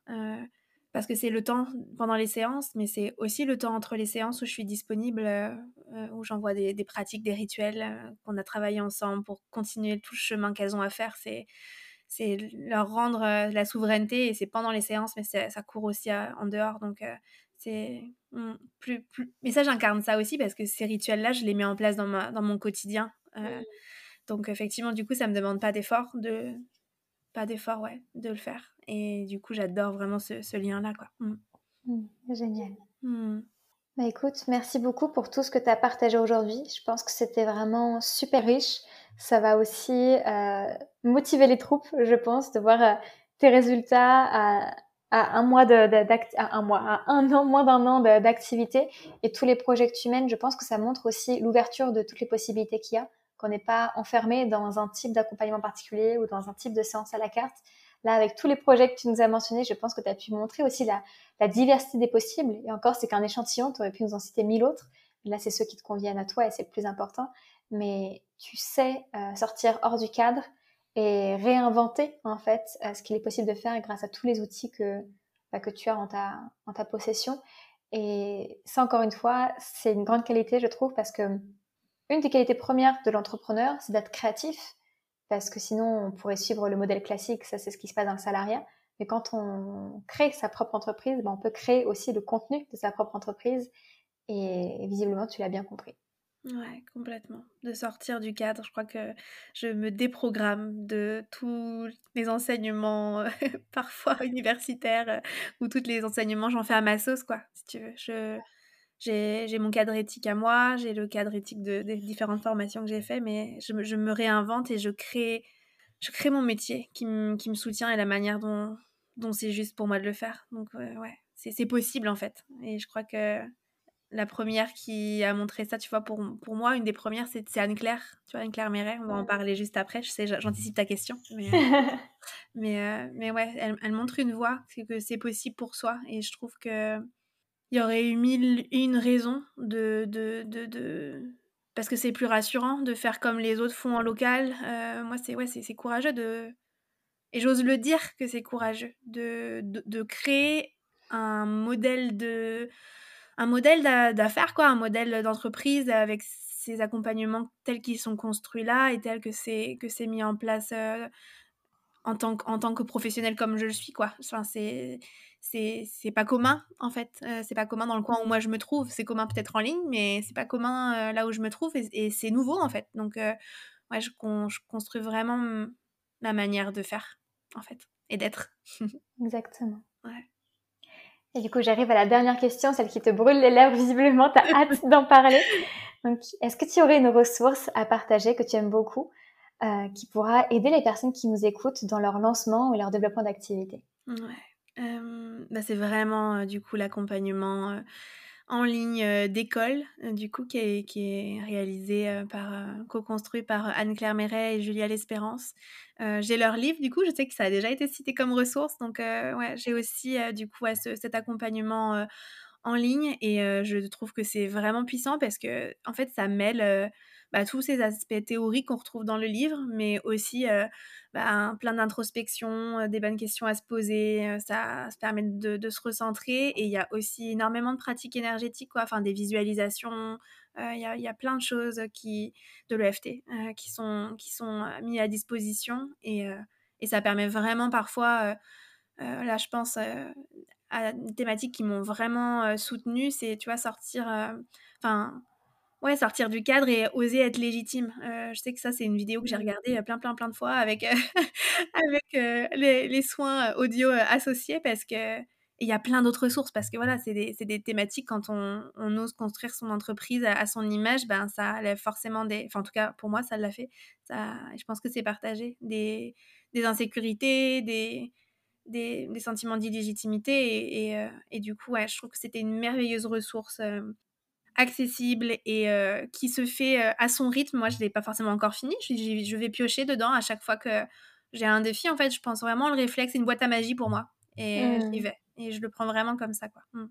parce que c'est le temps pendant les séances, mais c'est aussi le temps entre les séances où je suis disponible, euh, euh, où j'envoie des, des, pratiques, des rituels euh, qu'on a travaillé ensemble pour continuer tout le chemin qu'elles ont à faire. C'est, c'est leur rendre la souveraineté et c'est pendant les séances, mais ça court aussi en dehors. Donc, c'est plus, plus. Mais ça, j'incarne ça aussi parce que ces rituels-là, je les mets en place dans, ma, dans mon quotidien. Donc, effectivement, du coup, ça me demande pas d'effort de, pas d'effort, ouais, de le faire. Et du coup, j'adore vraiment ce, lien-là, quoi. Mm. Mm, génial. Bah, écoute, merci beaucoup pour tout ce que tu as partagé aujourd'hui. Je pense que c'était vraiment super riche. Ça va aussi euh, motiver les troupes, je pense, de voir euh, tes résultats à, un mois à un mois, à un an, moins d'un an d'activité et tous les projets que tu mènes. Je pense que ça montre aussi l'ouverture de toutes les possibilités qu'il y a, qu'on n'est pas enfermé dans un type d'accompagnement particulier ou dans un type de séance à la carte, Là, avec tous les projets que tu nous as mentionnés, je pense que tu as pu montrer aussi la, diversité des possibles. Et encore, c'est qu'un échantillon, tu aurais pu nous en citer mille autres. Là, c'est ceux qui te conviennent à toi et c'est le plus important. Mais tu sais euh, sortir hors du cadre et réinventer en fait euh, ce qu'il est possible de faire grâce à tous les outils que, bah, que tu as en ta, en ta possession. Et ça, encore une fois, c'est une grande qualité, je trouve, parce que une des qualités premières de l'entrepreneur, c'est d'être créatif parce que sinon on pourrait suivre le modèle classique, ça c'est ce qui se passe dans le salariat. Mais quand on crée sa propre entreprise, ben, on peut créer aussi le contenu de sa propre entreprise et, visiblement tu l'as bien compris. Ouais, complètement. De sortir du cadre, je crois que je me déprogramme de tous les enseignements parfois universitaires ou tous les enseignements, j'en fais à ma sauce, quoi, si tu veux. Je, j'ai mon cadre éthique à moi, j'ai le cadre éthique de, des différentes formations que j'ai fait, mais je, je, me réinvente et je crée, je crée mon métier qui, qui me soutient et la manière dont, dont c'est juste pour moi de le faire. Donc, ouais, c'est possible en fait. Et je crois que la première qui a montré ça, tu vois, pour, pour moi, une des premières, c'est Anne-Claire, tu vois, Anne-Claire Méret, on va en parler juste après, je sais, j'anticipe ta question, mais, mais, euh, mais ouais, elle, elle, montre une voie, c'est que c'est possible pour soi, et je trouve que il y aurait eu mille une raisons de, de, de, parce que c'est plus rassurant de faire comme les autres font en local. Euh, moi, c'est ouais, c'est courageux de et j'ose le dire que c'est courageux de, créer un modèle de un modèle d'affaires un modèle d'entreprise avec ces accompagnements tels qu'ils sont construits là et tels que c'est que c'est mis en place euh, en tant, que, en tant que professionnel comme je le suis quoi. Enfin, c'est c'est pas commun en fait. Euh, c'est pas commun dans le coin où moi je me trouve. C'est commun peut-être en ligne, mais c'est pas commun euh, là où je me trouve et, c'est nouveau en fait. Donc euh, ouais, je, je, construis vraiment ma manière de faire en fait et d'être. Exactement. Ouais. Et du coup, j'arrive à la dernière question, celle qui te brûle les lèvres visiblement. T'as hâte d'en parler. Donc, est-ce que tu aurais une ressource à partager que tu aimes beaucoup, qui pourra aider les personnes qui nous écoutent dans leur lancement ou leur développement d'activité Ouais bah, c'est vraiment, du coup, l'accompagnement, en ligne, d'école, du coup, qui est réalisé, par, co-construit par Anne-Claire Méret et Julia L'Espérance. j'ai leur livre, du coup, je sais que ça a déjà été cité comme ressource, donc ouais, j'ai aussi, du coup, cet accompagnement, en ligne et je trouve que c'est vraiment puissant parce que en fait, ça mêle, bah, tous ces aspects théoriques qu'on retrouve dans le livre, mais aussi bah, plein d'introspection, des bonnes questions à se poser. ça, se permet de, se recentrer. Et il y a aussi énormément de pratiques énergétiques, quoi, enfin des visualisations. Il y, a, plein de choses qui, de l'EFT qui sont, qui sont mises à disposition. Et, et, ça permet vraiment parfois là, je pense à des thématiques qui m'ont vraiment soutenue, c'est, tu vois, sortir, enfin, ouais, sortir du cadre et oser être légitime. je sais que ça, c'est une vidéo que j'ai regardée plein, plein, plein de fois avec, avec les, les, soins audio associés parce que il y a plein d'autres ressources parce que voilà, c'est des, des, thématiques quand on, on, ose construire son entreprise à, son image, ben ça lève forcément des. Enfin, en tout cas, pour moi, ça l'a fait. Ça, je pense que c'est partagé. Des, des insécurités, des, des, des sentiments d'illégitimité. Et, et, euh, et, du coup, ouais, je trouve que c'était une merveilleuse ressource euh, accessible et euh, qui se fait à son rythme. Moi, je ne l'ai pas forcément encore fini. Je, je, vais piocher dedans à chaque fois que j'ai un défi. En fait, je pense vraiment le réflexe, c'est une boîte à magie pour moi. Et mmh. j'y vais. Et je le prends vraiment comme ça, quoi. Mmh.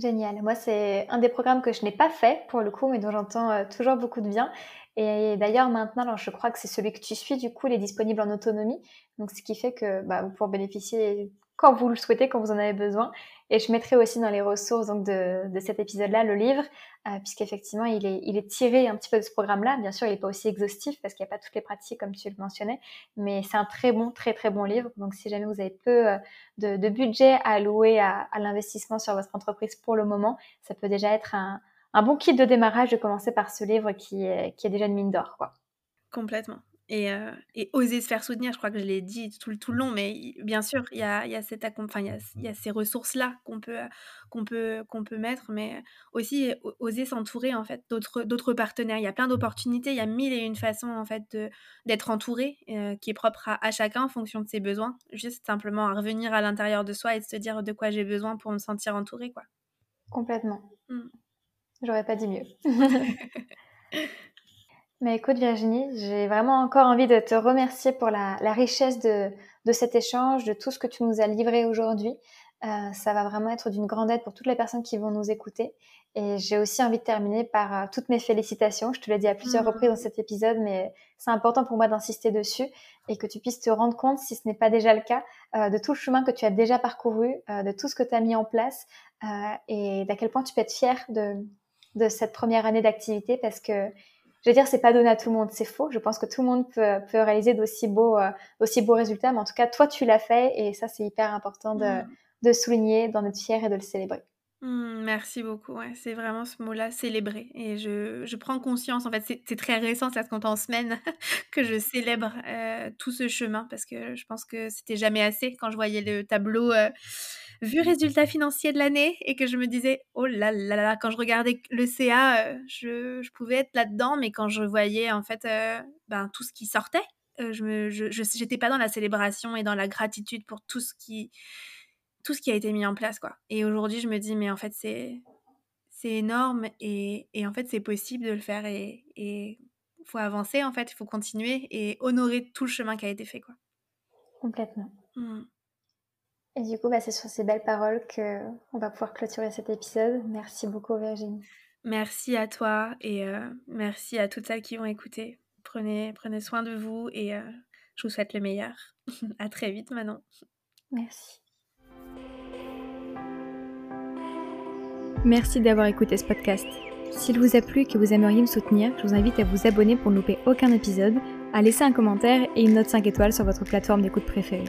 Génial. Moi, c'est un des programmes que je n'ai pas fait pour le coup, mais dont j'entends toujours beaucoup de bien. Et d'ailleurs, maintenant, alors, je crois que c'est celui que tu suis, du coup, il est disponible en autonomie. Donc, ce qui fait que bah, vous pouvez bénéficier quand vous le souhaitez, quand vous en avez besoin. Et je mettrai aussi dans les ressources donc, de, de cet épisode-là le livre, euh, puisqu'effectivement, il est, il est tiré un petit peu de ce programme-là. Bien sûr, il n'est pas aussi exhaustif parce qu'il n'y a pas toutes les pratiques comme tu le mentionnais, mais c'est un très bon, très, très bon livre. Donc, si jamais vous avez peu euh, de, budget à allouer à, l'investissement sur votre entreprise pour le moment, ça peut déjà être un, un bon kit de démarrage de commencer par ce livre qui est, qui est déjà une mine d'or. Complètement. Et, euh, et, oser se faire soutenir, je crois que je l'ai dit tout, tout, le long, mais bien sûr, il y a, y, a enfin, y, a, y a ces ressources-là qu'on peut, qu'on peut, qu'on peut mettre, mais aussi oser s'entourer en fait d'autres, d'autres partenaires. Il y a plein d'opportunités, il y a mille et une façons en fait d'être entouré, euh, qui est propre à, à, chacun en fonction de ses besoins. Juste simplement à revenir à l'intérieur de soi et de se dire de quoi j'ai besoin pour me sentir entouré. Quoi. Complètement. Mmh. J'aurais pas dit mieux. Mais écoute Virginie, j'ai vraiment encore envie de te remercier pour la, la richesse de, de, cet échange, de tout ce que tu nous as livré aujourd'hui. Euh, ça va vraiment être d'une grande aide pour toutes les personnes qui vont nous écouter. Et j'ai aussi envie de terminer par euh, toutes mes félicitations. Je te l'ai dit à plusieurs mmh. reprises dans cet épisode, mais c'est important pour moi d'insister dessus et que tu puisses te rendre compte, si ce n'est pas déjà le cas, euh, de tout le chemin que tu as déjà parcouru, de tout ce que tu as mis en place et d'à quel point tu peux être fier de, de cette première année d'activité parce que je veux dire, c'est pas donné à tout le monde, c'est faux. Je pense que tout le monde peut, peut réaliser d'aussi beaux, euh, beaux résultats, mais en tout cas, toi, tu l'as fait et ça, c'est hyper important de, mmh. de souligner, d'en être fier et de le célébrer. Mmh, merci beaucoup. Ouais, c'est vraiment ce mot-là, célébrer. Et je, je, prends conscience, en fait, c'est très récent, ça se compte en semaines, que je célèbre euh, tout ce chemin parce que je pense que c'était jamais assez quand je voyais le tableau. Euh, vu résultat financier de l'année et que je me disais, oh là là là, quand je regardais le CA, euh, je, je, pouvais être là-dedans, mais quand je voyais en fait euh, ben, tout ce qui sortait, euh, je me, je, j'étais pas dans la célébration et dans la gratitude pour tout ce qui, tout ce qui a été mis en place, quoi. Et aujourd'hui, je me dis, mais en fait, c'est, c'est énorme et, et, en fait, c'est possible de le faire et, et faut avancer, en fait, il faut continuer et honorer tout le chemin qui a été fait, quoi. Complètement. Mmh. Et du coup, bah, c'est sur ces belles paroles qu'on va pouvoir clôturer cet épisode. Merci beaucoup Virginie. Merci à toi et euh, merci à toutes celles qui vont écouter. Prenez, prenez soin de vous et euh, je vous souhaite le meilleur. à très vite Manon. Merci. Merci d'avoir écouté ce podcast. S'il vous a plu et que vous aimeriez me soutenir, je vous invite à vous abonner pour ne louper aucun épisode, à laisser un commentaire et une note 5 étoiles sur votre plateforme d'écoute préférée.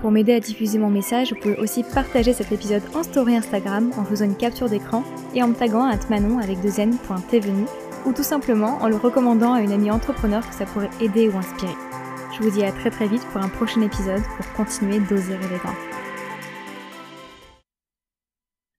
Pour m'aider à diffuser mon message, vous pouvez aussi partager cet épisode en story Instagram en faisant une capture d'écran et en me taguant à manon avec deux n.tvenu ou tout simplement en le recommandant à une amie entrepreneur que ça pourrait aider ou inspirer. Je vous dis à très très vite pour un prochain épisode pour continuer d'oser grand.